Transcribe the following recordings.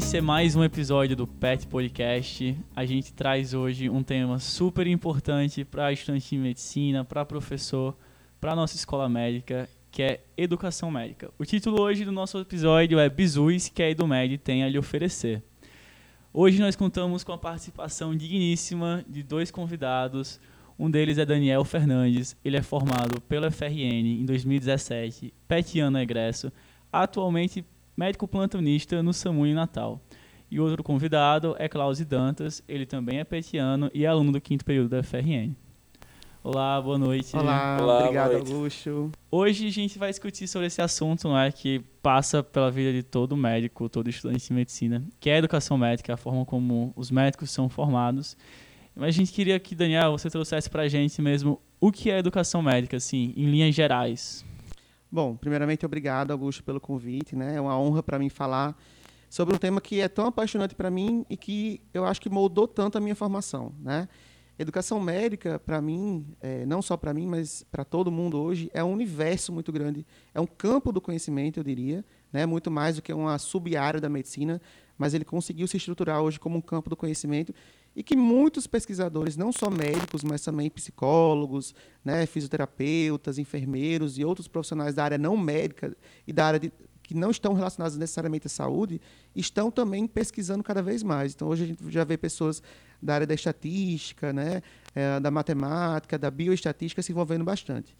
esse é mais um episódio do PET Podcast. A gente traz hoje um tema super importante para estudante de medicina, para professor, para nossa escola médica, que é educação médica. O título hoje do nosso episódio é Bizus que a EduMed tem a lhe oferecer. Hoje nós contamos com a participação digníssima de dois convidados. Um deles é Daniel Fernandes, ele é formado pela FRN em 2017, petiano egresso, atualmente médico plantonista no SAMU em Natal. E outro convidado é Klaus Dantas, ele também é petiano e é aluno do quinto período da FRN. Olá, boa noite. Olá, Olá, obrigado, noite. Augusto. Hoje a gente vai discutir sobre esse assunto não é, que passa pela vida de todo médico, todo estudante de medicina, que é a educação médica, a forma como os médicos são formados. Mas a gente queria que, Daniel, você trouxesse pra gente mesmo o que é educação médica, assim, em linhas gerais. Bom, primeiramente, obrigado, Augusto, pelo convite. Né? É uma honra para mim falar sobre um tema que é tão apaixonante para mim e que eu acho que moldou tanto a minha formação. Né? Educação médica, para mim, é, não só para mim, mas para todo mundo hoje, é um universo muito grande. É um campo do conhecimento, eu diria, né? muito mais do que uma sub-área da medicina, mas ele conseguiu se estruturar hoje como um campo do conhecimento e que muitos pesquisadores, não só médicos, mas também psicólogos, né, fisioterapeutas, enfermeiros e outros profissionais da área não médica e da área de, que não estão relacionados necessariamente à saúde, estão também pesquisando cada vez mais. Então, hoje a gente já vê pessoas da área da estatística, né, eh, da matemática, da bioestatística se envolvendo bastante.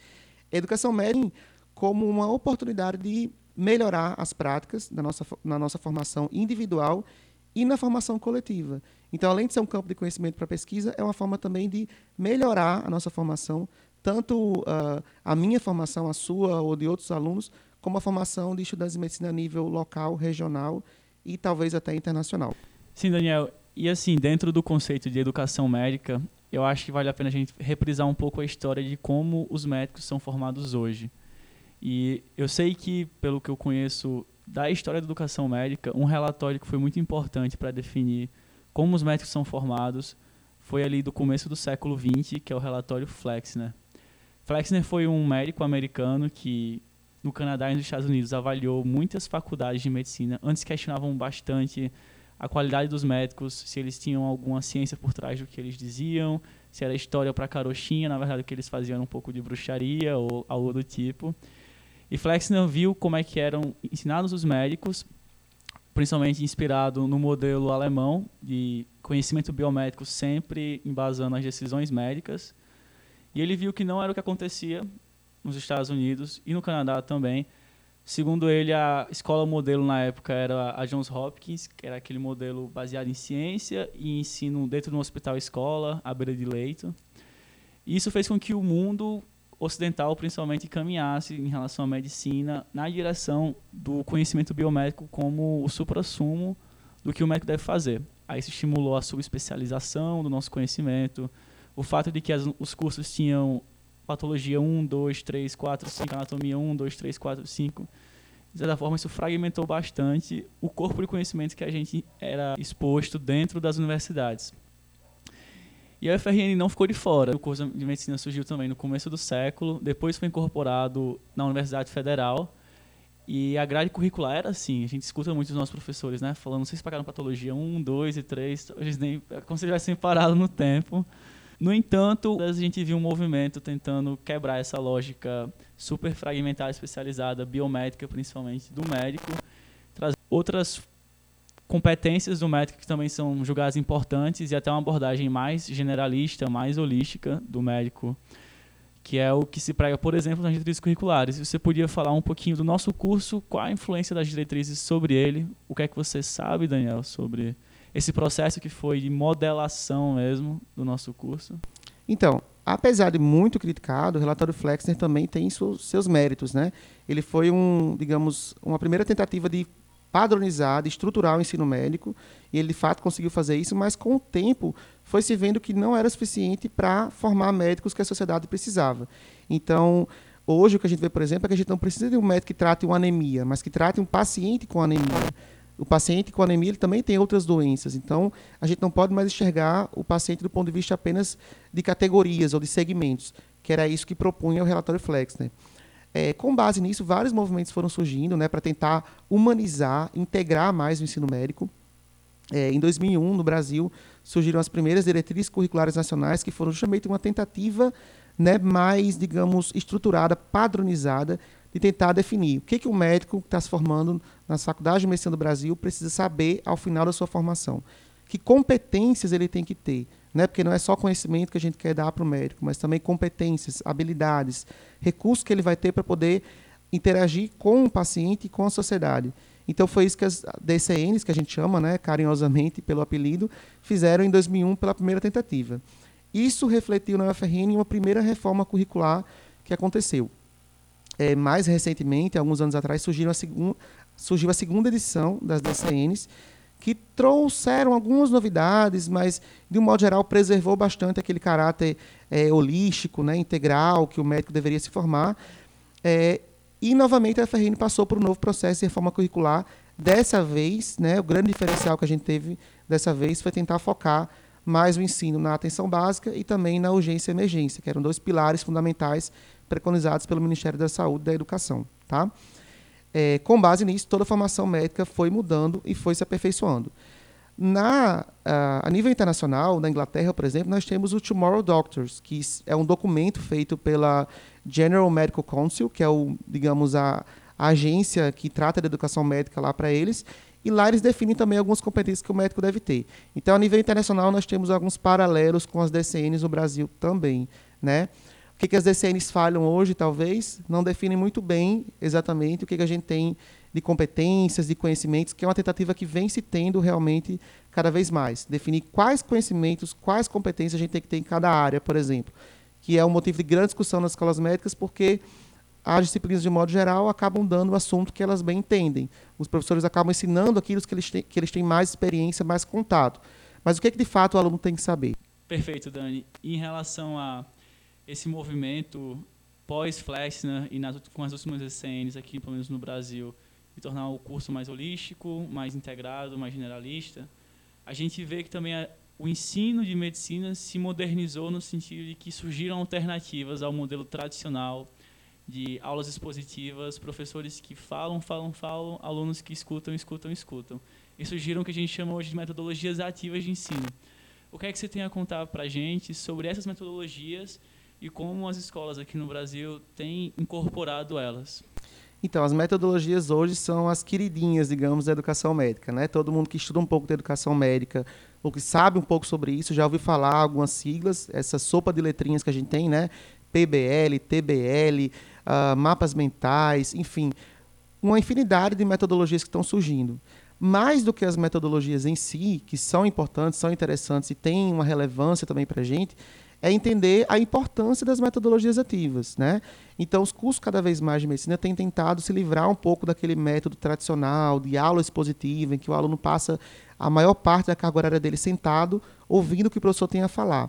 Educação médica como uma oportunidade de melhorar as práticas da nossa, na nossa formação individual e na formação coletiva. Então, além de ser um campo de conhecimento para pesquisa, é uma forma também de melhorar a nossa formação, tanto ah, a minha formação, a sua ou de outros alunos, como a formação de estudantes de medicina a nível local, regional e talvez até internacional. Sim, Daniel, e assim, dentro do conceito de educação médica, eu acho que vale a pena a gente reprisar um pouco a história de como os médicos são formados hoje. E eu sei que, pelo que eu conheço da história da educação médica, um relatório que foi muito importante para definir como os médicos são formados foi ali do começo do século XX, que é o relatório Flexner. Flexner foi um médico americano que no Canadá e nos Estados Unidos avaliou muitas faculdades de medicina. Antes questionavam bastante a qualidade dos médicos, se eles tinham alguma ciência por trás do que eles diziam, se era história para carochinha, na verdade o que eles faziam era um pouco de bruxaria ou algo do tipo. E Flexner viu como é que eram ensinados os médicos, principalmente inspirado no modelo alemão de conhecimento biomédico sempre embasando as decisões médicas. E ele viu que não era o que acontecia nos Estados Unidos e no Canadá também. Segundo ele, a escola modelo na época era a Johns Hopkins, que era aquele modelo baseado em ciência e ensino dentro de um hospital escola, à beira de leito. E isso fez com que o mundo ocidental, principalmente, caminhasse em relação à medicina na direção do conhecimento biomédico como o suprassumo do que o médico deve fazer. Aí isso estimulou a subespecialização do nosso conhecimento, o fato de que as, os cursos tinham patologia 1, 2, 3, 4, 5, anatomia 1, 2, 3, 4, 5. De certa forma, isso fragmentou bastante o corpo de conhecimento que a gente era exposto dentro das universidades. E a UFRN não ficou de fora. O curso de medicina surgiu também no começo do século, depois foi incorporado na Universidade Federal. E a grade curricular era assim, a gente escuta muito os nossos professores, né? Falando, vocês pagaram patologia 1, 2 e 3, eles nem, como se tivessem parado no tempo. No entanto, a gente viu um movimento tentando quebrar essa lógica super fragmentada, especializada, biomédica principalmente, do médico, trazer outras competências do médico que também são julgadas importantes e até uma abordagem mais generalista, mais holística do médico, que é o que se prega, por exemplo, nas diretrizes curriculares. Você podia falar um pouquinho do nosso curso, qual a influência das diretrizes sobre ele, o que é que você sabe, Daniel, sobre esse processo que foi de modelação mesmo do nosso curso? Então, apesar de muito criticado, o relatório Flexner também tem seus, méritos, né? Ele foi um, digamos, uma primeira tentativa de padronizar, estruturar o ensino médico, e ele de fato conseguiu fazer isso, mas com o tempo foi se vendo que não era suficiente para formar médicos que a sociedade precisava. Então, hoje o que a gente vê, por exemplo, é que a gente não precisa de um médico que trate uma anemia, mas que trate um paciente com anemia. O paciente com anemia ele também tem outras doenças, então a gente não pode mais enxergar o paciente do ponto de vista apenas de categorias ou de segmentos, que era isso que propunha o relatório Flexner. É, com base nisso, vários movimentos foram surgindo né, para tentar humanizar, integrar mais o ensino médico. É, em 2001, no Brasil, surgiram as primeiras diretrizes curriculares nacionais, que foram justamente uma tentativa né, mais, digamos, estruturada, padronizada, de tentar definir o que, que o médico que está se formando na Faculdade de Medicina do Brasil precisa saber ao final da sua formação. Que competências ele tem que ter. Né? Porque não é só conhecimento que a gente quer dar para o médico, mas também competências, habilidades, recursos que ele vai ter para poder interagir com o paciente e com a sociedade. Então foi isso que as DCNs, que a gente chama né, carinhosamente pelo apelido, fizeram em 2001 pela primeira tentativa. Isso refletiu na UFRN uma primeira reforma curricular que aconteceu. É, mais recentemente, alguns anos atrás, surgiu a, surgiu a segunda edição das DCNs, que trouxeram algumas novidades, mas, de um modo geral, preservou bastante aquele caráter é, holístico, né, integral, que o médico deveria se formar. É, e, novamente, a FRN passou por um novo processo de reforma curricular. Dessa vez, né, o grande diferencial que a gente teve dessa vez foi tentar focar mais o ensino na atenção básica e também na urgência e emergência, que eram dois pilares fundamentais preconizados pelo Ministério da Saúde e da Educação. Tá? É, com base nisso, toda a formação médica foi mudando e foi se aperfeiçoando. Na, a, a nível internacional, na Inglaterra, por exemplo, nós temos o Tomorrow Doctors, que é um documento feito pela General Medical Council, que é o, digamos, a, a agência que trata da educação médica lá para eles, e lá eles definem também algumas competências que o médico deve ter. Então, a nível internacional, nós temos alguns paralelos com as DCNs no Brasil também, né? Que, que as DCNs falham hoje, talvez, não definem muito bem exatamente o que, que a gente tem de competências, de conhecimentos, que é uma tentativa que vem se tendo realmente cada vez mais. Definir quais conhecimentos, quais competências a gente tem que ter em cada área, por exemplo que é um motivo de grande discussão nas escolas médicas, porque as disciplinas, de modo geral, acabam dando o assunto que elas bem entendem. Os professores acabam ensinando aquilo que eles têm, que eles têm mais experiência, mais contato. Mas o que, é que de fato o aluno tem que saber? Perfeito, Dani. Em relação a esse movimento pós-Flexner e nas, com as últimas ECNs aqui, pelo menos no Brasil, de tornar o curso mais holístico, mais integrado, mais generalista, a gente vê que também o ensino de medicina se modernizou no sentido de que surgiram alternativas ao modelo tradicional de aulas expositivas, professores que falam, falam, falam, alunos que escutam, escutam, escutam. E surgiram o que a gente chama hoje de metodologias ativas de ensino. O que é que você tem a contar para a gente sobre essas metodologias e como as escolas aqui no Brasil têm incorporado elas? Então, as metodologias hoje são as queridinhas, digamos, da educação médica. Né? Todo mundo que estuda um pouco de educação médica ou que sabe um pouco sobre isso já ouviu falar algumas siglas, essa sopa de letrinhas que a gente tem, né? PBL, TBL, uh, ah, mapas mentais, enfim, uma infinidade de metodologias que estão surgindo. Mais do que as metodologias em si, que são importantes, são interessantes e têm uma relevância também para a gente, é entender a importância das metodologias ativas. Né? Então, os cursos cada vez mais de medicina têm tentado se livrar um pouco daquele método tradicional de aula expositiva, em que o aluno passa a maior parte da carga horária dele sentado, ouvindo o que o professor tem a falar.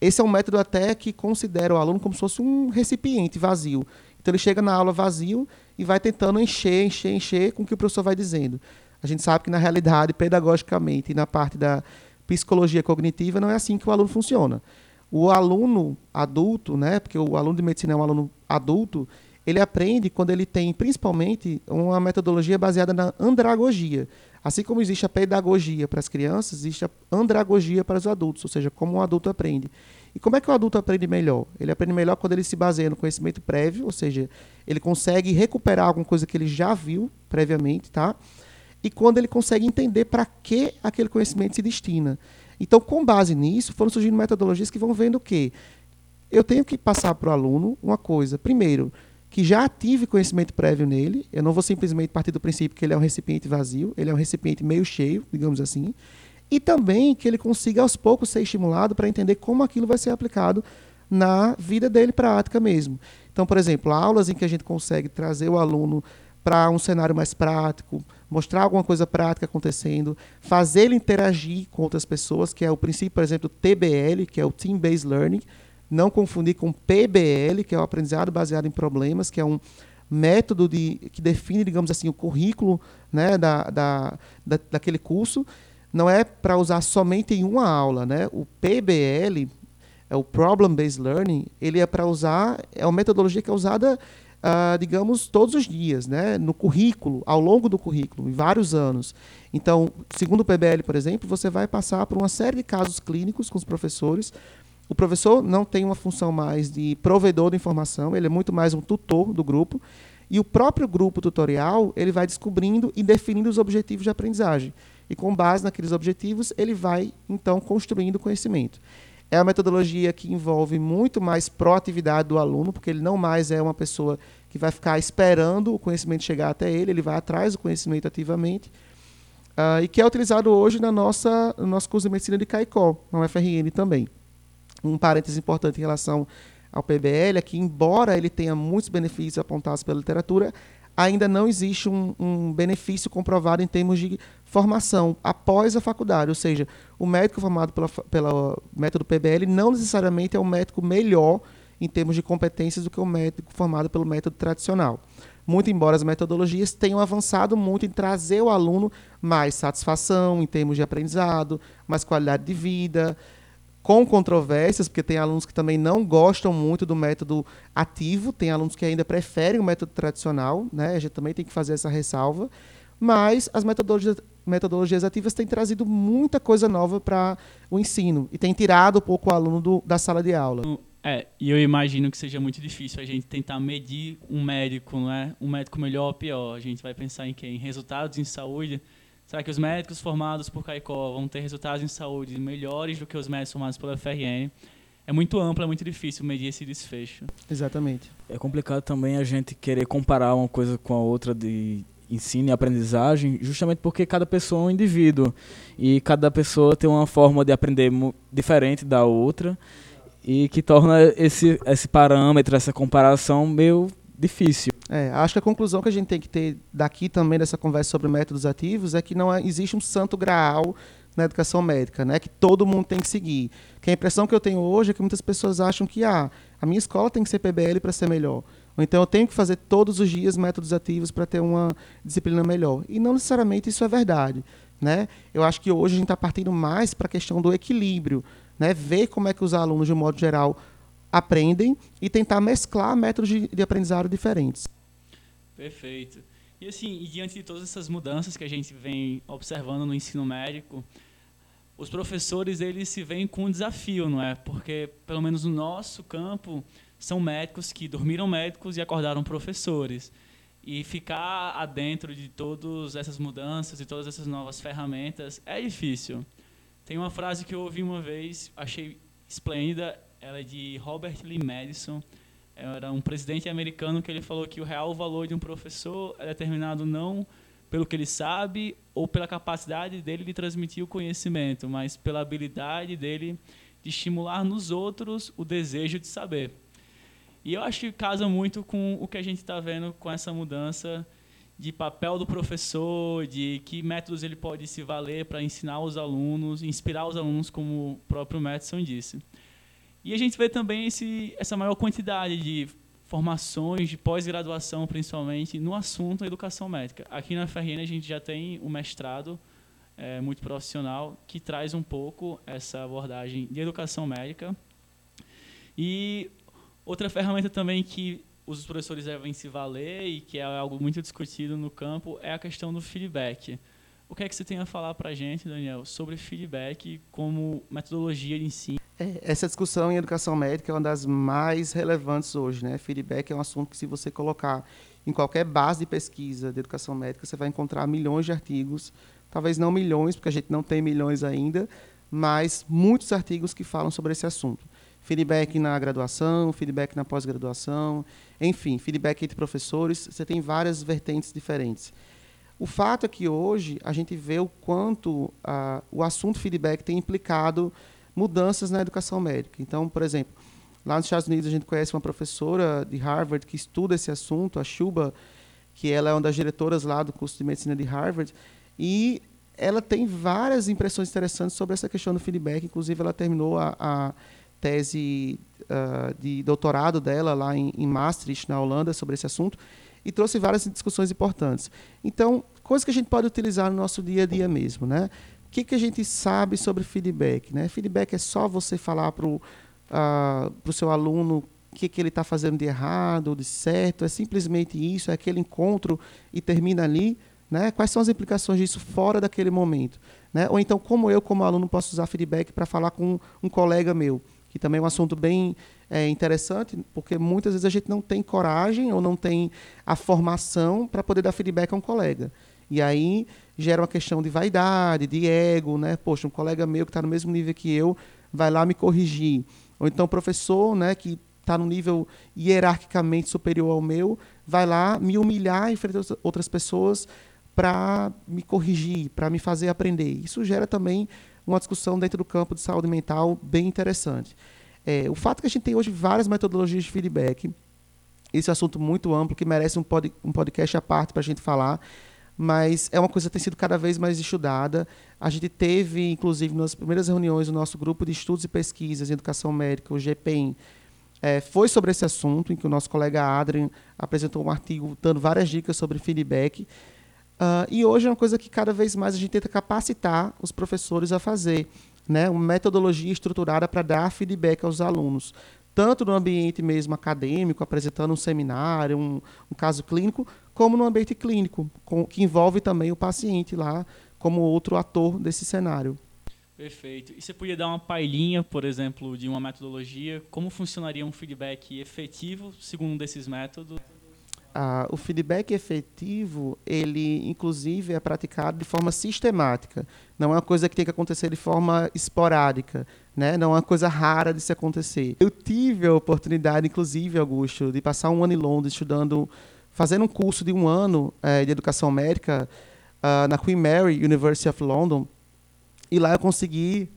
Esse é um método até que considera o aluno como se fosse um recipiente vazio. Então, ele chega na aula vazio e vai tentando encher, encher, encher com o que o professor vai dizendo. A gente sabe que, na realidade, pedagogicamente e na parte da psicologia cognitiva, não é assim que o aluno funciona o aluno adulto, né, porque o aluno de medicina é um aluno adulto, ele aprende quando ele tem, principalmente, uma metodologia baseada na andragogia. Assim como existe a pedagogia para as crianças, existe a andragogia para os adultos, ou seja, como um adulto aprende. E como é que o adulto aprende melhor? Ele aprende melhor quando ele se baseia no conhecimento prévio, ou seja, ele consegue recuperar alguma coisa que ele já viu previamente, tá? E quando ele consegue entender para que aquele conhecimento se destina. Então, com base nisso, foram surgindo metodologias que vão vendo o quê? Eu tenho que passar para o aluno uma coisa. Primeiro, que já tive conhecimento prévio nele. Eu não vou simplesmente partir do princípio que ele é um recipiente vazio, ele é um recipiente meio cheio, digamos assim. E também que ele consiga aos poucos ser estimulado para entender como aquilo vai ser aplicado na vida dele prática mesmo. Então, por exemplo, aulas em que a gente consegue trazer o aluno para um cenário mais prático, mostrar alguma coisa prática acontecendo, fazer ele interagir com outras pessoas, que é o princípio, por exemplo, TBL, que é o Team Based Learning, não confundir com PBL, que é o aprendizado baseado em problemas, que é um método de, que define, digamos assim, o currículo né, da, da, da daquele curso. Não é para usar somente em uma aula. Né? O PBL, é o Problem Based Learning, ele é para usar, é uma metodologia que é usada uh, digamos, todos os dias, né? no currículo, ao longo do currículo, em vários anos. Então, segundo o PBL, por exemplo, você vai passar por uma série de casos clínicos com os professores. O professor não tem uma função mais de provedor de informação, ele é muito mais um tutor do grupo. E o próprio grupo tutorial, ele vai descobrindo e definindo os objetivos de aprendizagem. E com base naqueles objetivos, ele vai, então, construindo conhecimento. É uma metodologia que envolve muito mais proatividade do aluno, porque ele não mais é uma pessoa que vai ficar esperando o conhecimento chegar até ele, ele vai atrás do conhecimento ativamente. Uh, e que é utilizado hoje na nossa, no nosso curso de medicina de Caicó, na UFRN também. Um parênteses importante em relação ao PBL é que, embora ele tenha muitos benefícios apontados pela literatura, ainda não existe um, um, benefício comprovado em termos de formação após a faculdade. Ou seja, o médico formado pela, pela método PBL não necessariamente é um médico melhor em termos de competências do que o médico formado pelo método tradicional. Muito embora as metodologias tenham avançado muito em trazer ao aluno mais satisfação em termos de aprendizado, mais qualidade de vida, com controvérsias, porque tem alunos que também não gostam muito do método ativo, tem alunos que ainda preferem o método tradicional, né? A gente também tem que fazer essa ressalva. Mas as metodologias, metodologias ativas têm trazido muita coisa nova para o ensino e têm tirado um pouco o aluno do, da sala de aula. É, e eu imagino que seja muito difícil a gente tentar medir um médico, não é? Um médico melhor ou pior. A gente vai pensar em quem? Em resultados em saúde. Será que os médicos formados por Caicó vão ter resultados em saúde melhores do que os médicos formados pela FRN? É muito amplo, é muito difícil medir esse desfecho. Exatamente. É complicado também a gente querer comparar uma coisa com a outra de ensino e aprendizagem, justamente porque cada pessoa é um indivíduo e cada pessoa tem uma forma de aprender diferente da outra e que torna esse, esse parâmetro, essa comparação meio difícil. É, acho que a conclusão que a gente tem que ter daqui também dessa conversa sobre métodos ativos é que não é, existe um santo graal na educação médica, né, que todo mundo tem que seguir. Que a impressão que eu tenho hoje é que muitas pessoas acham que ah, a minha escola tem que ser PBL para ser melhor. Ou então eu tenho que fazer todos os dias métodos ativos para ter uma disciplina melhor. E não necessariamente isso é verdade. Né? Eu acho que hoje a gente está partindo mais para a questão do equilíbrio, né? ver como é que os alunos, de um modo geral, aprendem e tentar mesclar métodos de, de aprendizado diferentes. Perfeito. E assim, e diante de todas essas mudanças que a gente vem observando no ensino médico, os professores eles se veem com um desafio, não é? Porque pelo menos no nosso campo são médicos que dormiram médicos e acordaram professores. E ficar adentro de todas essas mudanças e todas essas novas ferramentas é difícil. Tem uma frase que eu ouvi uma vez, achei esplêndida, ela é de Robert Lee Madison. Era um presidente americano que ele falou que o real valor de um professor é determinado não pelo que ele sabe ou pela capacidade dele de transmitir o conhecimento, mas pela habilidade dele de estimular nos outros o desejo de saber. E eu acho que casa muito com o que a gente está vendo com essa mudança de papel do professor, de que métodos ele pode se valer para ensinar os alunos, inspirar os alunos, como o próprio Madison disse. E a gente vê também esse, essa maior quantidade de formações de pós-graduação, principalmente, no assunto educação médica. Aqui na FRN a gente já tem o mestrado é, muito profissional que traz um pouco essa abordagem de educação médica. E outra ferramenta também que os professores devem se valer e que é algo muito discutido no campo é a questão do feedback. O que é que você tem a falar para a gente, Daniel, sobre feedback como metodologia de ensino? É, essa discussão em educação médica é uma das mais relevantes hoje. Né? Feedback é um assunto que, se você colocar em qualquer base de pesquisa de educação médica, você vai encontrar milhões de artigos, talvez não milhões, porque a gente não tem milhões ainda, mas muitos artigos que falam sobre esse assunto. Feedback na graduação, feedback na pós-graduação, enfim, feedback entre professores, você tem várias vertentes diferentes. O fato é que hoje a gente vê o quanto ah, o assunto feedback tem implicado mudanças na educação médica. Então, por exemplo, lá nos Estados Unidos a gente conhece uma professora de Harvard que estuda esse assunto, a Shuba, que ela é uma das diretoras lá do curso de medicina de Harvard, e ela tem várias impressões interessantes sobre essa questão do feedback. Inclusive, ela terminou a, a tese uh, de doutorado dela lá em, em Maastricht, na Holanda, sobre esse assunto, e trouxe várias discussões importantes. Então, coisas que a gente pode utilizar no nosso dia a dia mesmo, né? O que, que a gente sabe sobre feedback? Né? Feedback é só você falar para o uh, seu aluno que, que ele está fazendo de errado ou de certo, é simplesmente isso, é aquele encontro e termina ali. Né? Quais são as implicações disso fora daquele momento? Né? Ou então, como eu, como aluno, posso usar feedback para falar com um colega meu, que também é um assunto bem é, interessante, porque muitas vezes a gente não tem coragem ou não tem a formação para poder dar feedback a um colega. E aí gera uma questão de vaidade, de ego, né? Poxa, um colega meu que está no mesmo nível que eu vai lá me corrigir. Ou então professor, né, que está no nível hierarquicamente superior ao meu, vai lá me humilhar em frente a outras pessoas para me corrigir, para me fazer aprender. Isso gera também uma discussão dentro do campo de saúde mental bem interessante. É, o fato que a gente tem hoje várias metodologias de feedback, esse é assunto muito amplo que merece um, pod, um podcast à parte para a gente falar, mas é uma coisa que tem sido cada vez mais estudada. A gente teve, inclusive, nas primeiras reuniões do nosso grupo de estudos e pesquisas em educação médica, o GPEM, é, foi sobre esse assunto, em que o nosso colega Adrian apresentou um artigo dando várias dicas sobre feedback. Uh, e hoje é uma coisa que cada vez mais a gente tenta capacitar os professores a fazer, né? uma metodologia estruturada para dar feedback aos alunos, tanto no ambiente mesmo acadêmico, apresentando um seminário, um, um caso clínico, como no ambiente clínico, com, que envolve também o paciente lá como outro ator desse cenário. Perfeito. E você podia dar uma palhinha, por exemplo, de uma metodologia? Como funcionaria um feedback efetivo segundo um desses métodos? Ah, o feedback efetivo, ele inclusive é praticado de forma sistemática. Não é uma coisa que tem que acontecer de forma esporádica, né? Não é uma coisa rara de se acontecer. Eu tive a oportunidade, inclusive, Augusto, de passar um ano em Londres estudando, fazendo um curso de um ano é, de educação médica uh, na Queen Mary University of London e lá eu consegui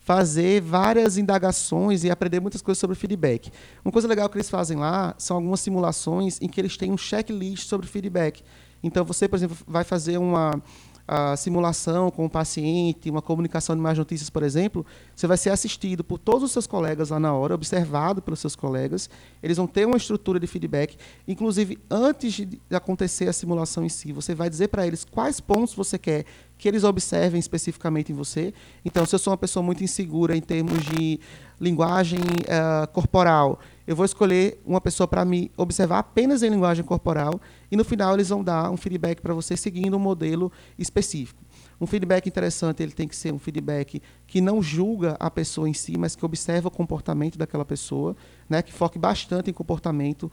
fazer várias indagações e aprender muitas coisas sobre feedback. Uma coisa legal que eles fazem lá são algumas simulações em que eles têm um checklist sobre feedback. Então, você, por exemplo, vai fazer uma a simulação com o paciente, uma comunicação de mais notícias, por exemplo, você vai ser assistido por todos os seus colegas lá na hora, observado pelos seus colegas. Eles vão ter uma estrutura de feedback. Inclusive, antes de acontecer a simulação em si, você vai dizer para eles quais pontos você quer que eles observem especificamente em você. Então, se eu sou uma pessoa muito insegura em termos de linguagem uh, corporal, eu vou escolher uma pessoa para me observar apenas em linguagem corporal e no final eles vão dar um feedback para você seguindo um modelo específico. Um feedback interessante, ele tem que ser um feedback que não julga a pessoa em si, mas que observa o comportamento daquela pessoa, né, que foque bastante em comportamento.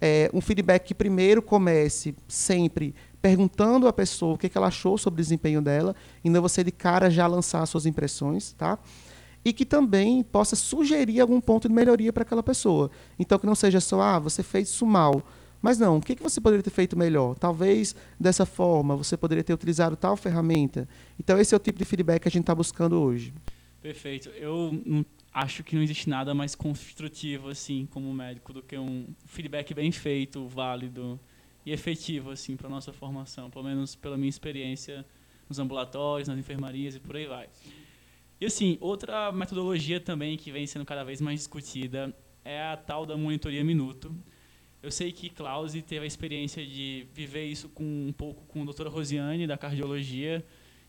É, um feedback que primeiro comece sempre perguntando à pessoa o que, que ela achou sobre o desempenho dela, e não você de cara já lançar suas impressões, tá? E que também possa sugerir algum ponto de melhoria para aquela pessoa. Então, que não seja só, ah, você fez isso mal. Mas não, o que, que você poderia ter feito melhor? Talvez dessa forma, você poderia ter utilizado tal ferramenta. Então, esse é o tipo de feedback que a gente está buscando hoje. Perfeito. Eu acho que não existe nada mais construtivo, assim, como médico, do que um feedback bem feito, válido e efetivo, assim, para nossa formação. Pelo menos pela minha experiência nos ambulatórios, nas enfermarias e por aí vai. E assim, outra metodologia também que vem sendo cada vez mais discutida é a tal da monitoria minuto. Eu sei que Klause teve a experiência de viver isso com um pouco com a doutora Rosiane, da cardiologia,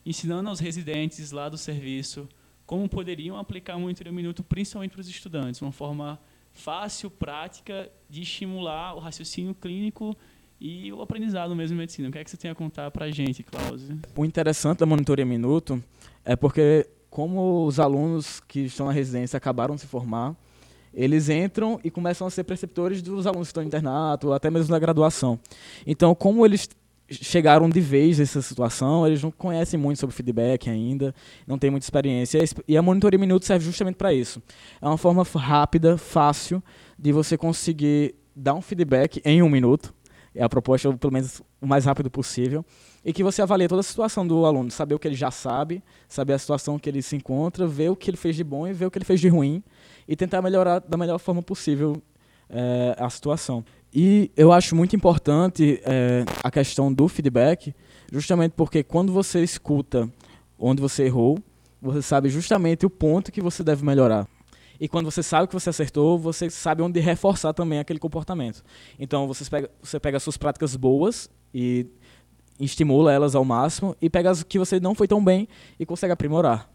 ensinando aos residentes lá do serviço como poderiam aplicar a monitoria minuto, principalmente para os estudantes, uma forma fácil, prática de estimular o raciocínio clínico e o aprendizado mesmo em medicina. O que é que você tem a contar para a gente, Klause? O interessante da monitoria minuto é porque como os alunos que estão na residência acabaram de se formar, eles entram e começam a ser preceptores dos alunos que estão no internato, até mesmo na graduação. Então, como eles chegaram de vez nessa situação, eles não conhecem muito sobre feedback ainda, não têm muita experiência. E a monitoria minuto serve justamente para isso. É uma forma rápida, fácil, de você conseguir dar um feedback em um minuto. É a proposta, pelo menos, o mais rápido possível e que você avalie toda a situação do aluno, saber o que ele já sabe, saber a situação que ele se encontra, ver o que ele fez de bom e ver o que ele fez de ruim e tentar melhorar da melhor forma possível é, a situação. E eu acho muito importante é, a questão do feedback, justamente porque quando você escuta onde você errou, você sabe justamente o ponto que você deve melhorar. E quando você sabe que você acertou, você sabe onde reforçar também aquele comportamento. Então você pega, você pega as suas práticas boas e estimula elas ao máximo e pega as que você não foi tão bem e consegue aprimorar.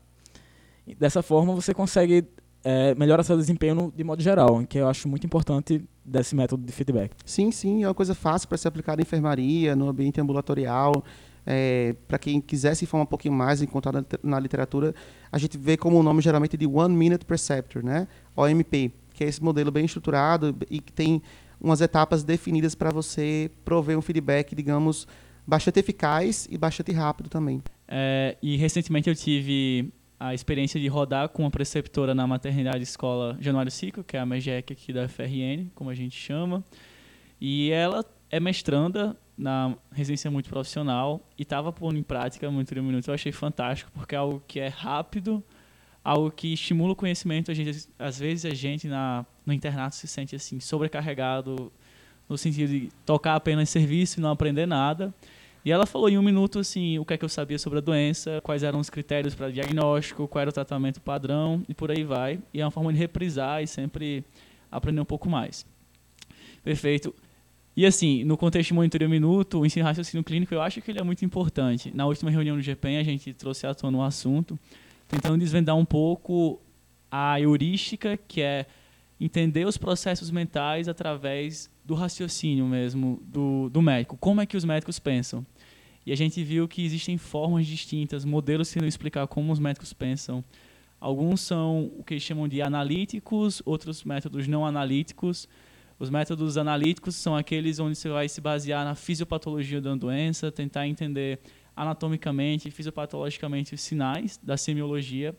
Dessa forma, você consegue é, melhora seu desempenho de modo geral, que eu acho muito importante desse método de feedback. Sim, sim, é uma coisa fácil para ser aplicada em enfermaria, no ambiente ambulatorial. É, para quem quiser se informar um pouquinho mais, encontrar na, na literatura, a gente vê como o nome geralmente de One Minute Preceptor, né? OMP, que é esse modelo bem estruturado e que tem umas etapas definidas para você prover um feedback, digamos, bastante eficaz e bastante rápido também. É, e recentemente eu tive a experiência de rodar com uma preceptora na maternidade escola Januário Ciclo, que é a MEGEC aqui da FRN, como a gente chama. E ela é mestranda na residência muito profissional e estava pondo em prática muito em minutos. Eu achei fantástico, porque é algo que é rápido, algo que estimula o conhecimento. A gente, às vezes a gente na, no internato se sente assim sobrecarregado no sentido de tocar apenas serviço e não aprender nada. E ela falou em um minuto assim o que é que eu sabia sobre a doença, quais eram os critérios para diagnóstico, qual era o tratamento padrão e por aí vai. E é uma forma de reprisar e sempre aprender um pouco mais. Perfeito. E assim, no contexto de monitoria minuto, o ensino raciocínio clínico eu acho que ele é muito importante. Na última reunião do GPEM a gente trouxe à tona um assunto, tentando desvendar um pouco a heurística, que é entender os processos mentais através do raciocínio mesmo do, do médico. Como é que os médicos pensam? E a gente viu que existem formas distintas, modelos que não explicar como os médicos pensam. Alguns são o que eles chamam de analíticos, outros métodos não analíticos. Os métodos analíticos são aqueles onde você vai se basear na fisiopatologia da doença, tentar entender anatomicamente e fisiopatologicamente os sinais da semiologia,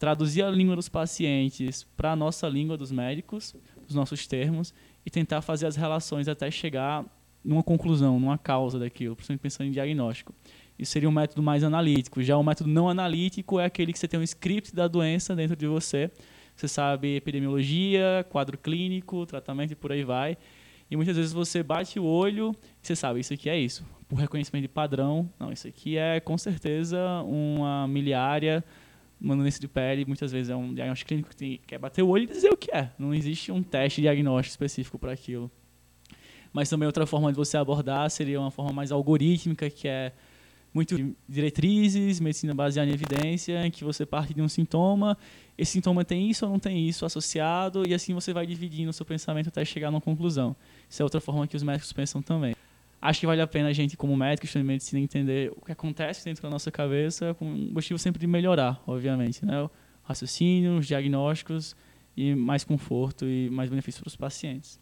traduzir a língua dos pacientes para a nossa língua dos médicos, os nossos termos, e tentar fazer as relações até chegar numa conclusão, numa causa daquilo, principalmente pensando em diagnóstico. Isso seria um método mais analítico. Já o método não analítico é aquele que você tem um script da doença dentro de você. Você sabe epidemiologia, quadro clínico, tratamento e por aí vai. E muitas vezes você bate o olho e você sabe, isso aqui é isso. Por reconhecimento de padrão, não, isso aqui é com certeza uma miliária, uma doença de pele, muitas vezes é um diagnóstico clínico que tem, quer bater o olho e dizer o que é. Não existe um teste diagnóstico específico para aquilo. Mas também outra forma de você abordar seria uma forma mais algorítmica, que é muito diretrizes, medicina baseada em evidência, em que você parte de um sintoma, esse sintoma tem isso ou não tem isso associado, e assim você vai dividindo o seu pensamento até chegar numa conclusão. Isso é outra forma que os médicos pensam também. Acho que vale a pena a gente, como médico, estudante de medicina, entender o que acontece dentro da nossa cabeça, com o objetivo sempre de melhorar, obviamente, né? O raciocínio, os diagnósticos e mais conforto e mais benefício para os pacientes.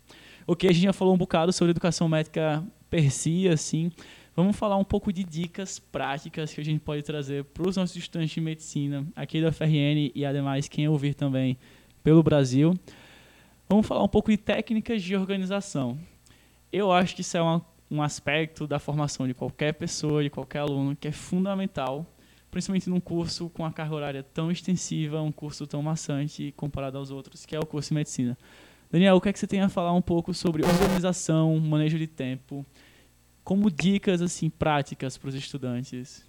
Ok, a gente já falou um bocado sobre educação médica per si, assim. Vamos falar um pouco de dicas práticas que a gente pode trazer para os nossos estudantes de medicina aqui da FRN e, ademais, quem ouvir também pelo Brasil. Vamos falar um pouco de técnicas de organização. Eu acho que isso é uma, um aspecto da formação de qualquer pessoa, de qualquer aluno, que é fundamental, principalmente num curso com a carga horária tão extensiva, um curso tão maçante comparado aos outros, que é o curso de medicina. Daniel, o que é que você tem a falar um pouco sobre organização, manejo de tempo, como dicas assim práticas para os estudantes?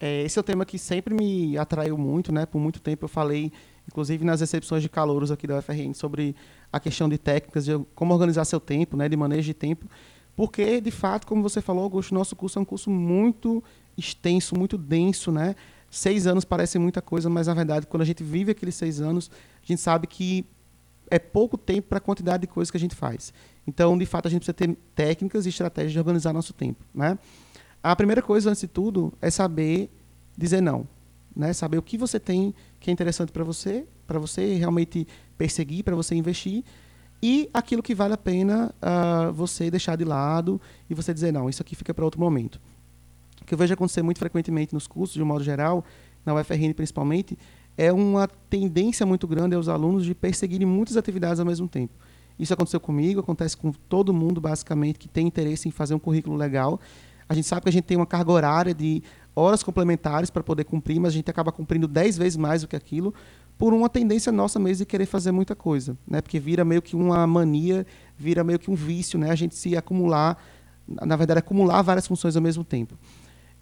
É, esse é um tema que sempre me atraiu muito, né? Por muito tempo eu falei, inclusive nas recepções de calouros aqui da UFRN, sobre a questão de técnicas, de como organizar seu tempo, né? De manejo de tempo, porque de fato, como você falou, Augusto, nosso curso é um curso muito extenso, muito denso, né? Seis anos parece muita coisa, mas na verdade, quando a gente vive aqueles seis anos, a gente sabe que é pouco tempo para a quantidade de coisas que a gente faz. Então, de fato, a gente precisa ter técnicas e estratégias de organizar nosso tempo. Né? A primeira coisa, antes de tudo, é saber dizer não. Né? Saber o que você tem que é interessante para você, para você realmente perseguir, para você investir, e aquilo que vale a pena uh, você deixar de lado e você dizer, não, isso aqui fica para outro momento. O que eu vejo acontecer muito frequentemente nos cursos, de um modo geral, na UFRN principalmente, é uma tendência muito grande aos alunos de perseguirem muitas atividades ao mesmo tempo. Isso aconteceu comigo, acontece com todo mundo, basicamente, que tem interesse em fazer um currículo legal. A gente sabe que a gente tem uma carga horária de horas complementares para poder cumprir, mas a gente acaba cumprindo dez vezes mais do que aquilo, por uma tendência nossa mesmo de querer fazer muita coisa, né? Porque vira meio que uma mania, vira meio que um vício, né? A gente se acumular, na verdade, acumular várias funções ao mesmo tempo.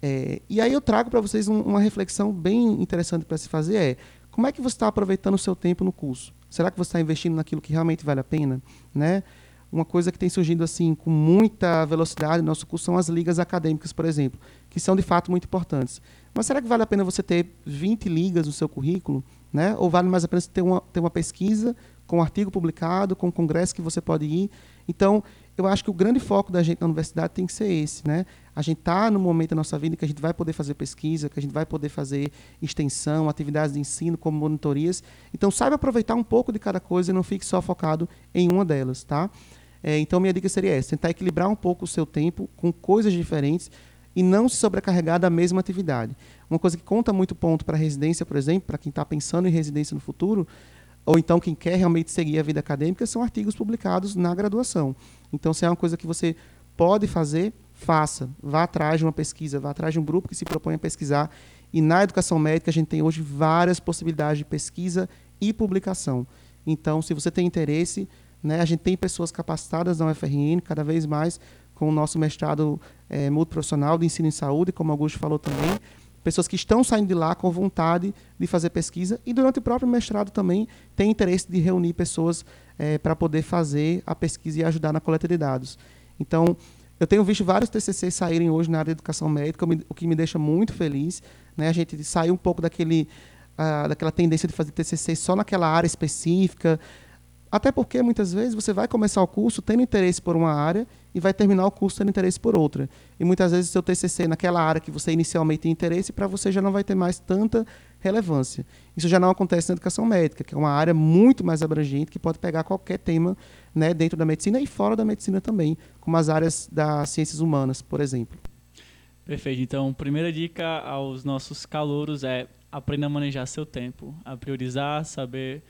É, e aí eu trago para vocês um, uma reflexão bem interessante para se fazer é como é que você está aproveitando o seu tempo no curso? Será que você está investindo naquilo que realmente vale a pena? Né? Uma coisa que tem surgido assim com muita velocidade no nosso curso são as ligas acadêmicas, por exemplo, que são de fato muito importantes. Mas será que vale a pena você ter 20 ligas no seu currículo? Né? Ou vale mais a pena ter uma, ter uma pesquisa com um artigo publicado, com um congresso que você pode ir. Então, eu acho que o grande foco da gente na universidade tem que ser esse, né? A gente está no momento da nossa vida que a gente vai poder fazer pesquisa, que a gente vai poder fazer extensão, atividades de ensino, como monitorias. Então, saiba aproveitar um pouco de cada coisa e não fique só focado em uma delas, tá? É, então, minha dica seria essa: tentar equilibrar um pouco o seu tempo com coisas diferentes e não se sobrecarregar da mesma atividade. Uma coisa que conta muito ponto para residência, por exemplo, para quem está pensando em residência no futuro, ou então quem quer realmente seguir a vida acadêmica, são artigos publicados na graduação. Então, se é uma coisa que você pode fazer, faça. Vá atrás de uma pesquisa, vá atrás de um grupo que se propõe a pesquisar. E na educação médica, a gente tem hoje várias possibilidades de pesquisa e publicação. Então, se você tem interesse, né, a gente tem pessoas capacitadas na UFRN, cada vez mais, com o nosso mestrado é, multiprofissional de ensino em saúde, como Augusto falou também, pessoas que estão saindo de lá com vontade de fazer pesquisa e durante o próprio mestrado também tem interesse de reunir pessoas é, para poder fazer a pesquisa e ajudar na coleta de dados. Então, eu tenho visto vários TCCs saírem hoje na área de educação médica, o que me deixa muito feliz. Né? A gente saiu um pouco daquele, uh, daquela tendência de fazer TCC só naquela área específica, até porque muitas vezes você vai começar o curso tendo interesse por uma área e vai terminar o curso tendo interesse por outra. E muitas vezes o seu TCC naquela área que você inicialmente tem interesse, para você já não vai ter mais tanta relevância. Isso já não acontece na educação médica, que é uma área muito mais abrangente, que pode pegar qualquer tema né, dentro da medicina e fora da medicina também, como as áreas das ciências humanas, por exemplo. Perfeito. Então, primeira dica aos nossos calouros é aprenda a manejar seu tempo, a priorizar, saber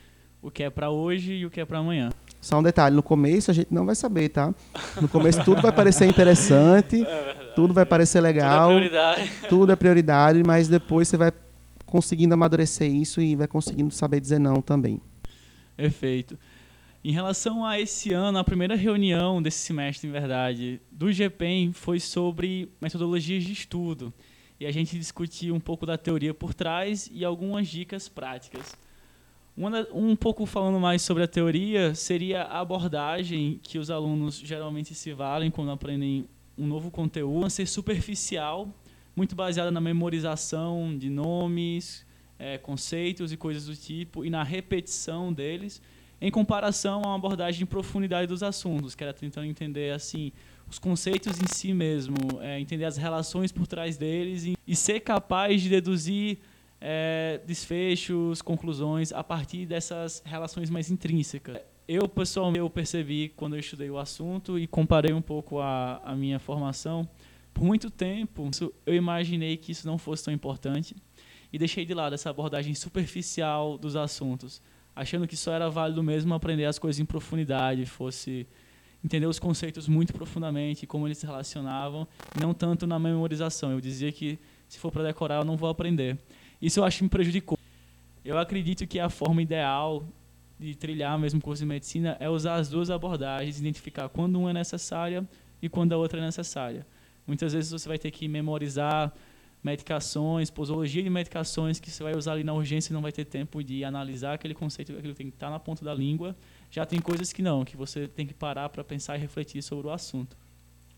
o que é para hoje e o que é para amanhã. Só um detalhe, no começo a gente não vai saber, tá? No começo tudo vai parecer interessante, é tudo vai parecer legal, tudo é prioridade, tudo é prioridade mas depois você vai conseguindo amadurecer isso e vai conseguindo saber dizer não também. Perfeito. Em relação a esse ano, a primeira reunião desse semestre, em verdade, do GPEM foi sobre metodologias de estudo. E a gente discutiu um pouco da teoria por trás e algumas dicas práticas. Uma, um pouco falando mais sobre a teoria, seria a abordagem que os alunos geralmente se valem quando aprendem um novo conteúdo, ser superficial, muito baseada na memorização de nomes, é, conceitos e coisas do tipo, e na repetição deles, em comparação a uma abordagem de profundidade dos assuntos, que era tentando entender assim os conceitos em si mesmo, é, entender as relações por trás deles e, e ser capaz de deduzir é, desfechos, conclusões a partir dessas relações mais intrínsecas. Eu, pessoalmente, eu percebi quando eu estudei o assunto e comparei um pouco a, a minha formação, por muito tempo eu imaginei que isso não fosse tão importante e deixei de lado essa abordagem superficial dos assuntos, achando que só era válido mesmo aprender as coisas em profundidade, fosse entender os conceitos muito profundamente, como eles se relacionavam, não tanto na memorização. Eu dizia que se for para decorar eu não vou aprender. Isso eu acho que me prejudicou. Eu acredito que a forma ideal de trilhar mesmo o curso de medicina é usar as duas abordagens, identificar quando uma é necessária e quando a outra é necessária. Muitas vezes você vai ter que memorizar medicações, posologia de medicações que você vai usar ali na urgência e não vai ter tempo de analisar aquele conceito, aquilo tem que estar na ponta da língua. Já tem coisas que não, que você tem que parar para pensar e refletir sobre o assunto.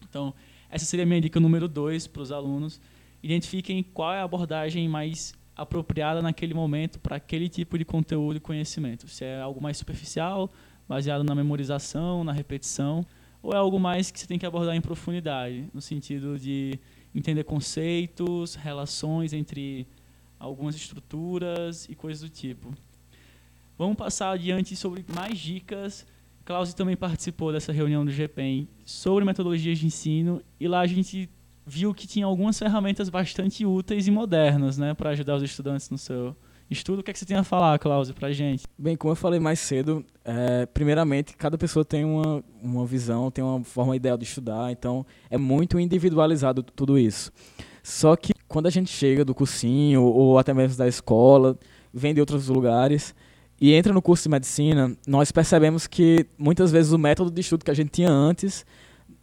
Então, essa seria a minha dica número dois para os alunos. Identifiquem qual é a abordagem mais apropriada naquele momento para aquele tipo de conteúdo e conhecimento. Se é algo mais superficial, baseado na memorização, na repetição, ou é algo mais que você tem que abordar em profundidade, no sentido de entender conceitos, relações entre algumas estruturas e coisas do tipo. Vamos passar adiante sobre mais dicas. Klaus também participou dessa reunião do GPEM sobre metodologias de ensino e lá a gente viu que tinha algumas ferramentas bastante úteis e modernas, né, para ajudar os estudantes no seu estudo. O que, é que você tem a falar, Cláudio, para gente? Bem, como eu falei mais cedo, é, primeiramente, cada pessoa tem uma, uma visão, tem uma forma ideal de estudar, então é muito individualizado tudo isso. Só que quando a gente chega do cursinho ou até mesmo da escola, vem de outros lugares e entra no curso de medicina, nós percebemos que muitas vezes o método de estudo que a gente tinha antes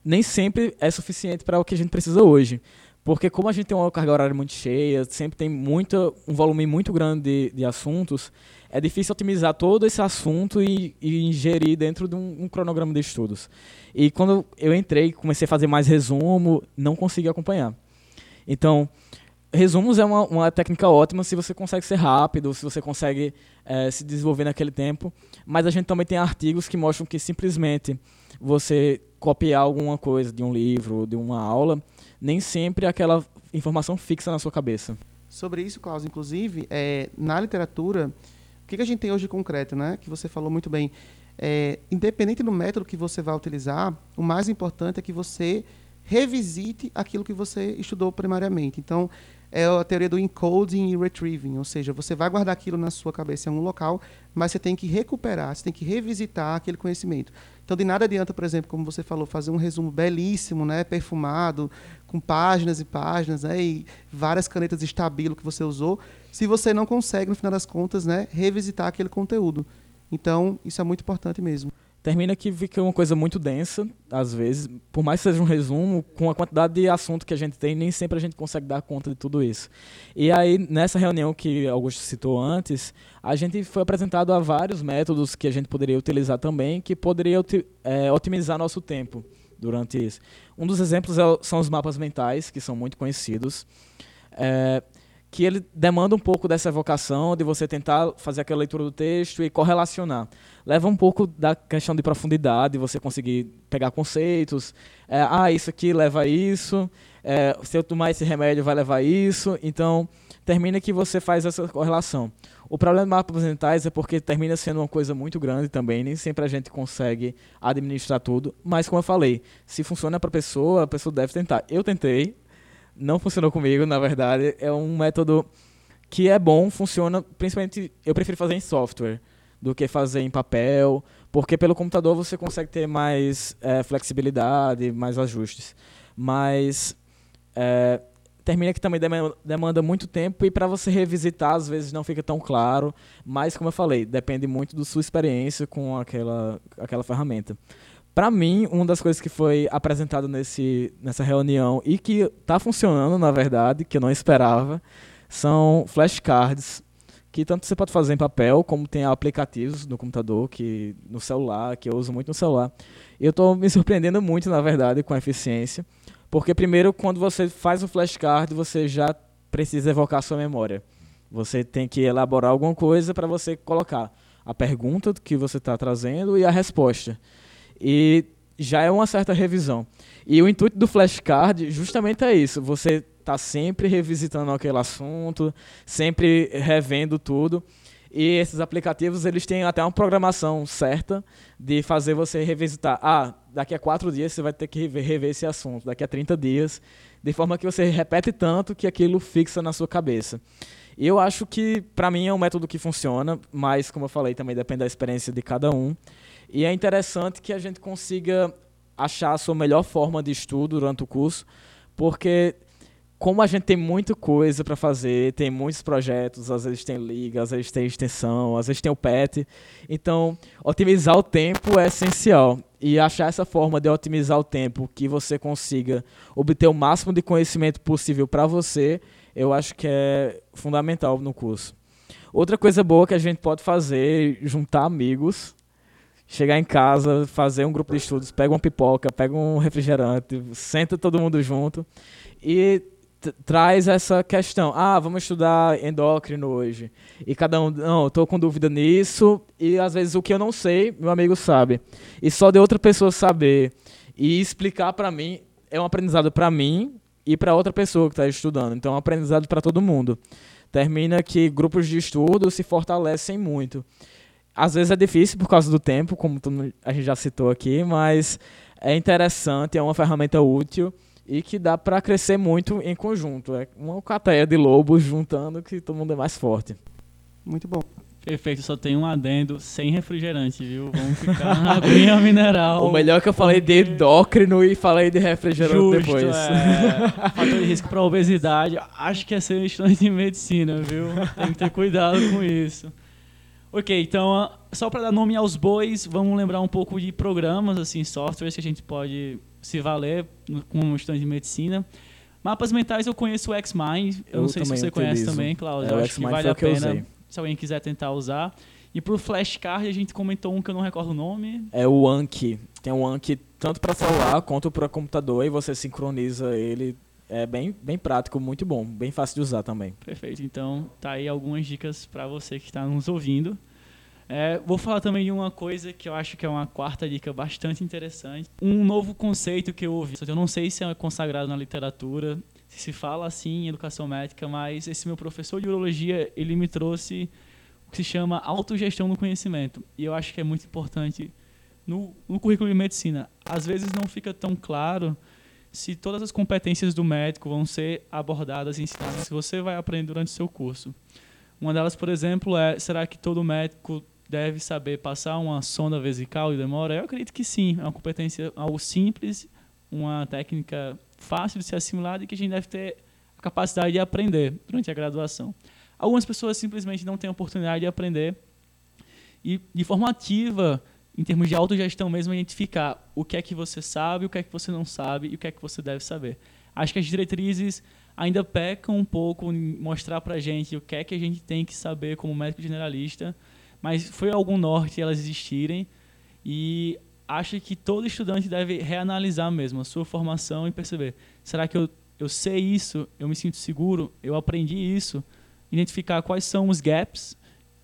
nem sempre é suficiente para o que a gente precisa hoje. Porque como a gente tem uma carga horária muito cheia, sempre tem muito, um volume muito grande de, de assuntos, é difícil otimizar todo esse assunto e, e ingerir dentro de um, um, cronograma de estudos. E quando eu entrei, comecei a fazer mais resumo, não consegui acompanhar. Então, resumos é uma, uma técnica ótima se você consegue ser rápido, se você consegue é, se desenvolver naquele tempo. Mas a gente também tem artigos que mostram que simplesmente você copiar alguma coisa de um livro, de uma aula, nem sempre aquela informação fixa na sua cabeça. Sobre isso, Klaus, inclusive, é, na literatura, o que, que a gente tem hoje de concreto, né? Que você falou muito bem. É, independente do método que você vai utilizar, o mais importante é que você revisite aquilo que você estudou primariamente. Então, é a teoria do encoding e retrieving, ou seja, você vai guardar aquilo na sua cabeça em algum local, mas você tem que recuperar, você tem que revisitar aquele conhecimento. Então, de nada adianta, por exemplo, como você falou, fazer um resumo belíssimo, né, perfumado, com páginas e páginas, né, e várias canetas de estabilo que você usou, se você não consegue, no final das contas, né, revisitar aquele conteúdo. Então, isso é muito importante mesmo termina que fica uma coisa muito densa, às vezes, por mais que seja um resumo, com a quantidade de assunto que a gente tem, nem sempre a gente consegue dar conta de tudo isso. E aí, nessa reunião que Augusto citou antes, a gente foi apresentado a vários métodos que a gente poderia utilizar também, que poderia é, otimizar nosso tempo durante isso. Um dos exemplos é, são os mapas mentais, que são muito conhecidos. É, que ele demanda um pouco dessa evocação, de você tentar fazer aquela leitura do texto e correlacionar. Leva um pouco da questão de profundidade, você conseguir pegar conceitos. É, ah, isso aqui leva a isso. É, se eu tomar esse remédio, vai levar a isso. Então, termina que você faz essa correlação. O problema de mapas mentais é porque termina sendo uma coisa muito grande também. Nem sempre a gente consegue administrar tudo. Mas, como eu falei, se funciona para a pessoa, a pessoa deve tentar. Eu tentei, não funcionou comigo, na verdade. É um método que é bom, funciona, principalmente eu prefiro fazer em software do que fazer em papel, porque pelo computador você consegue ter mais é, flexibilidade, mais ajustes. Mas é, termina que também demanda muito tempo e para você revisitar às vezes não fica tão claro, mas como eu falei, depende muito da sua experiência com aquela, aquela ferramenta. Para mim, uma das coisas que foi apresentado nesse, nessa reunião e que está funcionando, na verdade, que eu não esperava, são flashcards que tanto você pode fazer em papel, como tem aplicativos no computador, que no celular, que eu uso muito no celular. Eu estou me surpreendendo muito, na verdade, com a eficiência, porque primeiro, quando você faz o flashcard, você já precisa evocar a sua memória. Você tem que elaborar alguma coisa para você colocar a pergunta que você está trazendo e a resposta. E já é uma certa revisão. E o intuito do flashcard justamente é isso. Você está sempre revisitando aquele assunto, sempre revendo tudo. E esses aplicativos eles têm até uma programação certa de fazer você revisitar. Ah, daqui a quatro dias você vai ter que rever, rever esse assunto, daqui a 30 dias, de forma que você repete tanto que aquilo fixa na sua cabeça. E eu acho que, para mim, é um método que funciona, mas, como eu falei, também depende da experiência de cada um. E é interessante que a gente consiga achar a sua melhor forma de estudo durante o curso, porque como a gente tem muita coisa para fazer, tem muitos projetos, às vezes tem liga, às vezes tem extensão, às vezes tem o PET. Então, otimizar o tempo é essencial. E achar essa forma de otimizar o tempo que você consiga obter o máximo de conhecimento possível para você, eu acho que é fundamental no curso. Outra coisa boa que a gente pode fazer juntar amigos chegar em casa, fazer um grupo de estudos, pega uma pipoca, pega um refrigerante, senta todo mundo junto e traz essa questão. Ah, vamos estudar endócrino hoje. E cada um, não, estou com dúvida nisso. E às vezes o que eu não sei, meu amigo sabe. E só de outra pessoa saber e explicar para mim é um aprendizado para mim e para outra pessoa que está estudando. Então é um aprendizado para todo mundo. Termina que grupos de estudo se fortalecem muito. Às vezes é difícil por causa do tempo, como a gente já citou aqui, mas é interessante, é uma ferramenta útil e que dá para crescer muito em conjunto. É uma cateia de lobos juntando que todo mundo é mais forte. Muito bom. Perfeito, só tem um adendo sem refrigerante, viu? Vamos ficar na aguinha mineral. O melhor é que eu falei de endócrino e falei de refrigerante Justo, depois. É. Fator de risco para obesidade. Acho que é ser estudante de medicina, viu? Tem que ter cuidado com isso. Ok, então só para dar nome aos bois, vamos lembrar um pouco de programas, assim, softwares que a gente pode se valer como estudante de medicina. Mapas mentais eu conheço o Xmind, eu, eu não sei se você utilizo. conhece também, Cláudio. É, eu acho que vale a pena se alguém quiser tentar usar. E pro flashcard a gente comentou um que eu não recordo o nome. É o Anki. Tem um Anki tanto para celular quanto para computador e você sincroniza ele é bem, bem prático, muito bom, bem fácil de usar também. Perfeito. Então, tá aí algumas dicas para você que está nos ouvindo. É, vou falar também de uma coisa que eu acho que é uma quarta dica bastante interessante. Um novo conceito que eu ouvi. Eu não sei se é consagrado na literatura, se se fala assim em educação médica, mas esse meu professor de urologia, ele me trouxe o que se chama autogestão do conhecimento. E eu acho que é muito importante no, no currículo de medicina. Às vezes não fica tão claro se todas as competências do médico vão ser abordadas e ensinadas, se você vai aprender durante o seu curso. Uma delas, por exemplo, é: será que todo médico deve saber passar uma sonda vesical e demora? Eu acredito que sim. É uma competência algo simples, uma técnica fácil de ser assimilada e que a gente deve ter a capacidade de aprender durante a graduação. Algumas pessoas simplesmente não têm a oportunidade de aprender e, de forma ativa, em termos de autogestão mesmo, identificar o que é que você sabe, o que é que você não sabe e o que é que você deve saber. Acho que as diretrizes ainda pecam um pouco em mostrar para a gente o que é que a gente tem que saber como médico generalista, mas foi algum norte elas existirem e acho que todo estudante deve reanalisar mesmo a sua formação e perceber, será que eu, eu sei isso, eu me sinto seguro, eu aprendi isso, identificar quais são os gaps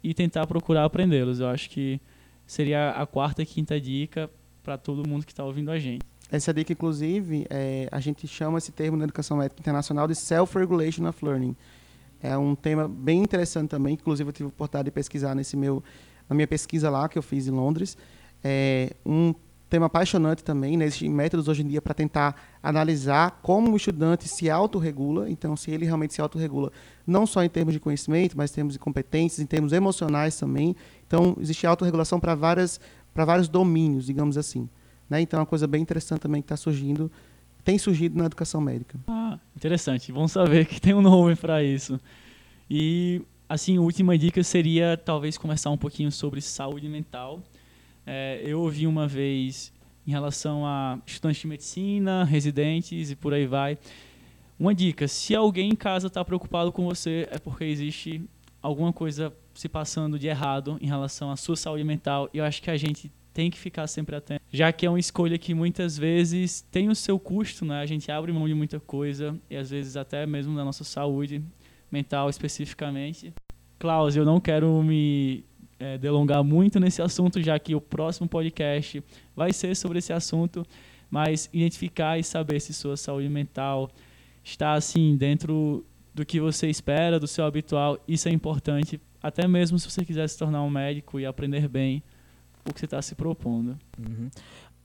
e tentar procurar aprendê-los. Eu acho que seria a quarta e quinta dica para todo mundo que está ouvindo a gente. Essa dica, inclusive, é, a gente chama esse termo na educação internacional de Self-Regulation of Learning. É um tema bem interessante também, inclusive eu tive a oportunidade de pesquisar nesse meu, na minha pesquisa lá que eu fiz em Londres. É um tema apaixonante também, né? Existem métodos hoje em dia para tentar analisar como o estudante se autorregula, então se ele realmente se autorregula, não só em termos de conhecimento, mas em termos de competências, em termos emocionais também. Então, existe autorregulação para várias para vários domínios, digamos assim. Né? Então, é uma coisa bem interessante também que está surgindo, tem surgido na educação médica. Ah, interessante. Vamos saber que tem um nome para isso. E, assim, a última dica seria talvez conversar um pouquinho sobre saúde mental. É, eu ouvi uma vez em relação a estudantes de medicina, residentes e por aí vai. Uma dica: se alguém em casa está preocupado com você, é porque existe alguma coisa se passando de errado em relação à sua saúde mental. E eu acho que a gente tem que ficar sempre atento, já que é uma escolha que muitas vezes tem o seu custo, né? A gente abre mão de muita coisa e às vezes até mesmo da nossa saúde mental especificamente. Klaus, eu não quero me é, delongar muito nesse assunto, já que o próximo podcast vai ser sobre esse assunto, mas identificar e saber se sua saúde mental está assim dentro do que você espera, do seu habitual, isso é importante, até mesmo se você quiser se tornar um médico e aprender bem o que você está se propondo. Uhum.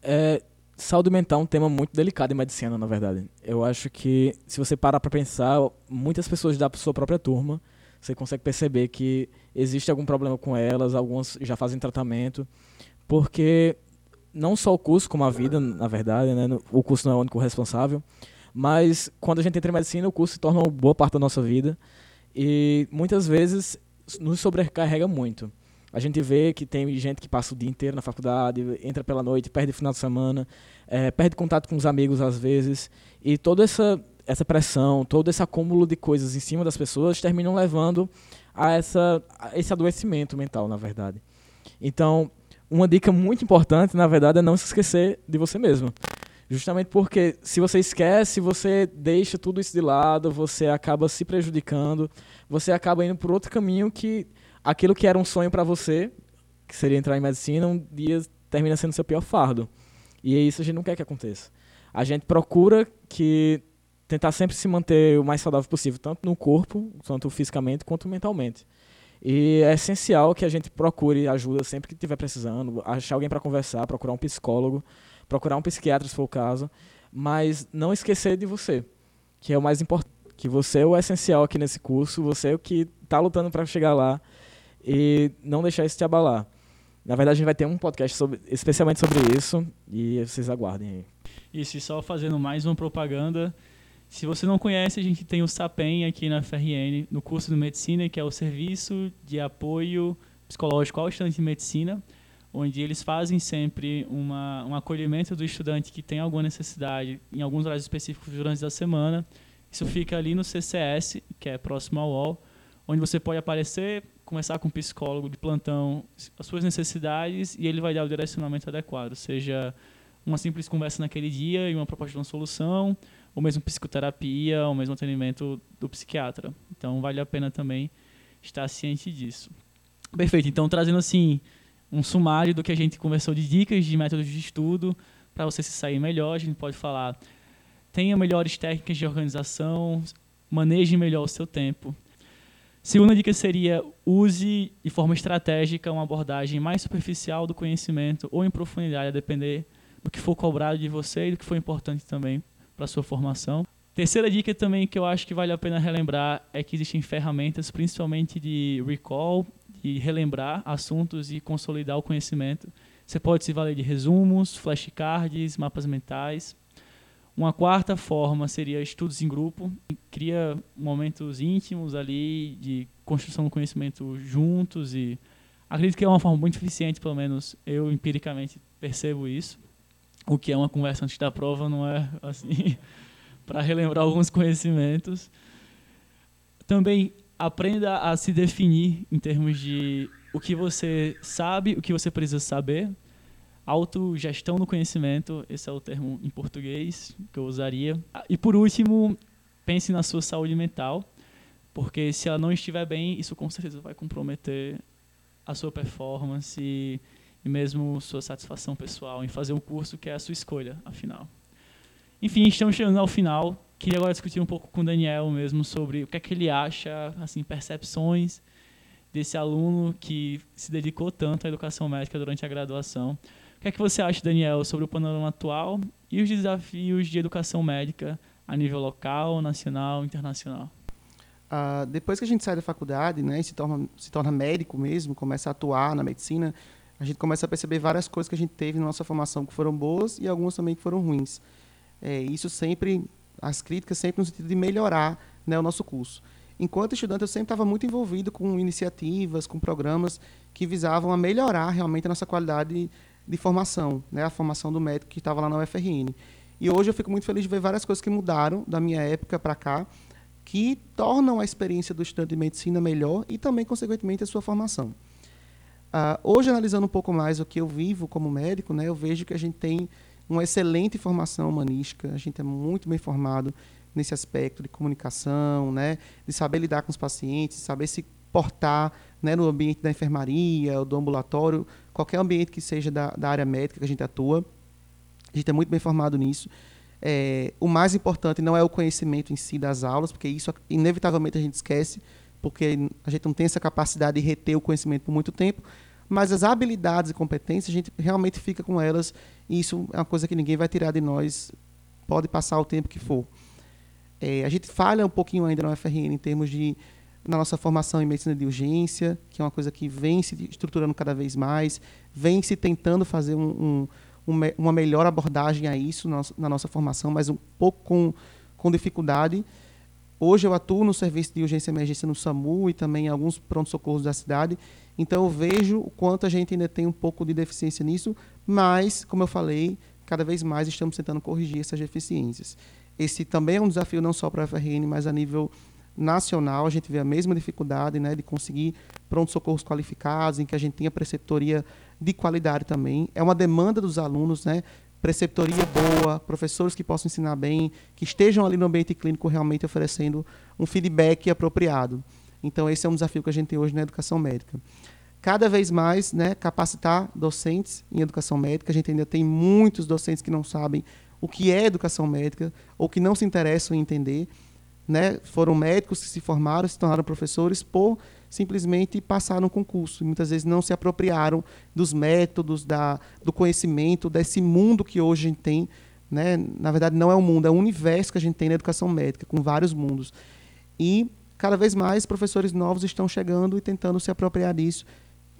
É, saúde mental é um tema muito delicado em medicina, na verdade. Eu acho que, se você parar para pensar, muitas pessoas da sua própria turma você consegue perceber que existe algum problema com elas, algumas já fazem tratamento, porque não só o curso, como a vida, na verdade, né, o curso não é o único responsável, mas quando a gente entra em medicina, o curso se torna uma boa parte da nossa vida e muitas vezes nos sobrecarrega muito. A gente vê que tem gente que passa o dia inteiro na faculdade, entra pela noite, perde o final de semana, é, perde contato com os amigos às vezes, e toda essa essa pressão, todo esse acúmulo de coisas em cima das pessoas terminam levando a, essa, a esse adoecimento mental, na verdade. Então, uma dica muito importante, na verdade, é não se esquecer de você mesmo. Justamente porque se você esquece, você deixa tudo isso de lado, você acaba se prejudicando, você acaba indo por outro caminho que aquilo que era um sonho para você, que seria entrar em medicina, um dia termina sendo seu pior fardo. E é isso a gente não quer que aconteça. A gente procura que tentar sempre se manter o mais saudável possível, tanto no corpo, tanto fisicamente quanto mentalmente. E é essencial que a gente procure ajuda sempre que estiver precisando, achar alguém para conversar, procurar um psicólogo, procurar um psiquiatra se for o caso, mas não esquecer de você, que é o mais importante, que você é o essencial aqui nesse curso, você é o que está lutando para chegar lá e não deixar isso te abalar. Na verdade, a gente vai ter um podcast sobre, especialmente sobre isso e vocês aguardem aí. Isso, e só fazendo mais uma propaganda, se você não conhece, a gente tem o SAPEM aqui na FRN, no curso de medicina, que é o Serviço de Apoio Psicológico ao Estudante de Medicina, onde eles fazem sempre uma, um acolhimento do estudante que tem alguma necessidade em alguns horários específicos durante a semana. Isso fica ali no CCS, que é próximo ao UOL, onde você pode aparecer, conversar com o psicólogo de plantão as suas necessidades e ele vai dar o direcionamento adequado, seja uma simples conversa naquele dia e uma proposta de uma solução, ou mesmo psicoterapia, ou mesmo atendimento do psiquiatra. Então vale a pena também estar ciente disso. Perfeito. Então trazendo assim um sumário do que a gente conversou de dicas de métodos de estudo para você se sair melhor, a gente pode falar tenha melhores técnicas de organização, maneje melhor o seu tempo. Segunda dica seria use de forma estratégica uma abordagem mais superficial do conhecimento ou em profundidade, a depender do que for cobrado de você e do que for importante também para a sua formação. Terceira dica também que eu acho que vale a pena relembrar é que existem ferramentas, principalmente de recall, de relembrar assuntos e consolidar o conhecimento. Você pode se valer de resumos, flashcards, mapas mentais. Uma quarta forma seria estudos em grupo, cria momentos íntimos ali de construção do conhecimento juntos e acredito que é uma forma muito eficiente, pelo menos eu empiricamente percebo isso. O que é uma conversa antes da prova não é assim para relembrar alguns conhecimentos. Também aprenda a se definir em termos de o que você sabe, o que você precisa saber. Autogestão do conhecimento, esse é o termo em português que eu usaria. E por último, pense na sua saúde mental, porque se ela não estiver bem, isso com certeza vai comprometer a sua performance e, mesmo sua satisfação pessoal em fazer um curso que é a sua escolha, afinal. Enfim, estamos chegando ao final. Queria agora discutir um pouco com o Daniel mesmo sobre o que é que ele acha, assim, percepções desse aluno que se dedicou tanto à educação médica durante a graduação. O que é que você acha, Daniel, sobre o panorama atual e os desafios de educação médica a nível local, nacional, internacional? Uh, depois que a gente sai da faculdade, né, se torna, se torna médico mesmo, começa a atuar na medicina, a gente começa a perceber várias coisas que a gente teve na nossa formação que foram boas e algumas também que foram ruins. É, isso sempre, as críticas sempre no sentido de melhorar né, o nosso curso. Enquanto estudante, eu sempre estava muito envolvido com iniciativas, com programas que visavam a melhorar realmente a nossa qualidade de, de formação, né, a formação do médico que estava lá na UFRN. E hoje eu fico muito feliz de ver várias coisas que mudaram da minha época para cá, que tornam a experiência do estudante de medicina melhor e também, consequentemente, a sua formação. Uh, hoje, analisando um pouco mais o que eu vivo como médico, né, eu vejo que a gente tem uma excelente formação humanística, a gente é muito bem formado nesse aspecto de comunicação, né, de saber lidar com os pacientes, saber se portar né, no ambiente da enfermaria, ou do ambulatório, qualquer ambiente que seja da, da área médica que a gente atua. A gente é muito bem formado nisso. É, o mais importante não é o conhecimento em si das aulas, porque isso inevitavelmente a gente esquece, porque a gente não tem essa capacidade de reter o conhecimento por muito tempo, mas as habilidades e competências a gente realmente fica com elas e isso é uma coisa que ninguém vai tirar de nós, pode passar o tempo que for. É, a gente falha um pouquinho ainda na UFRN em termos de na nossa formação em medicina de urgência, que é uma coisa que vem se estruturando cada vez mais, vem se tentando fazer um, um, uma melhor abordagem a isso na nossa, na nossa formação, mas um pouco com, com dificuldade. Hoje eu atuo no serviço de urgência e emergência no SAMU e também em alguns pronto-socorros da cidade. Então eu vejo o quanto a gente ainda tem um pouco de deficiência nisso, mas, como eu falei, cada vez mais estamos tentando corrigir essas deficiências. Esse também é um desafio não só para a FRN, mas a nível nacional, a gente vê a mesma dificuldade né, de conseguir pronto-socorros qualificados, em que a gente tenha preceptoria de qualidade também. É uma demanda dos alunos, né? Preceptoria boa, professores que possam ensinar bem, que estejam ali no ambiente clínico realmente oferecendo um feedback apropriado. Então, esse é um desafio que a gente tem hoje na educação médica. Cada vez mais, né, capacitar docentes em educação médica. A gente ainda tem muitos docentes que não sabem o que é educação médica ou que não se interessam em entender né, foram médicos que se formaram, se tornaram professores por simplesmente passar no concurso. E muitas vezes não se apropriaram dos métodos, da, do conhecimento, desse mundo que hoje a gente tem. Né? Na verdade, não é um mundo, é um universo que a gente tem na educação médica, com vários mundos. E cada vez mais professores novos estão chegando e tentando se apropriar disso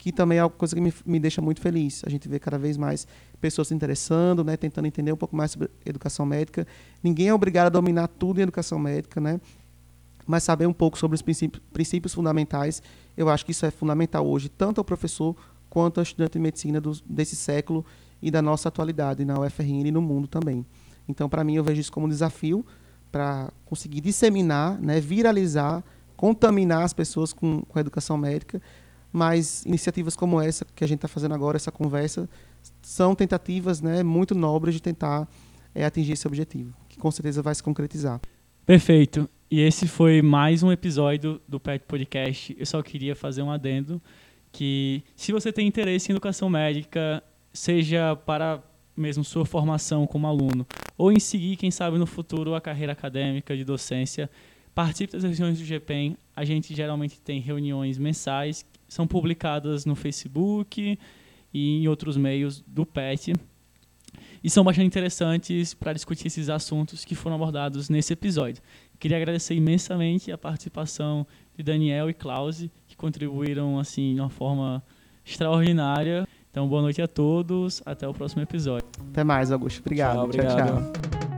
que também é uma coisa que me, me deixa muito feliz. A gente vê cada vez mais pessoas se interessando, né, tentando entender um pouco mais sobre educação médica. Ninguém é obrigado a dominar tudo em educação médica, né? Mas saber um pouco sobre os princípios, fundamentais, eu acho que isso é fundamental hoje, tanto ao professor quanto ao estudante de medicina do, desse século e da nossa atualidade na UFRN e no mundo também. Então, para mim, eu vejo isso como um desafio para conseguir disseminar, né, viralizar, contaminar as pessoas com, com a educação médica mas iniciativas como essa que a gente está fazendo agora, essa conversa, são tentativas né, muito nobres de tentar é atingir esse objetivo, que com certeza vai se concretizar. Perfeito. E esse foi mais um episódio do PET Podcast. Eu só queria fazer um adendo que se você tem interesse em educação médica, seja para mesmo sua formação como aluno ou em seguir, quem sabe no futuro, a carreira acadêmica de docência, participe das reuniões do GPEM. A gente geralmente tem reuniões mensais, são publicadas no Facebook e em outros meios do PET. E são bastante interessantes para discutir esses assuntos que foram abordados nesse episódio. Queria agradecer imensamente a participação de Daniel e Klaus, que contribuíram assim de uma forma extraordinária. Então, boa noite a todos. Até o próximo episódio. Até mais, Augusto. Obrigado. Tchau, obrigado. tchau. tchau.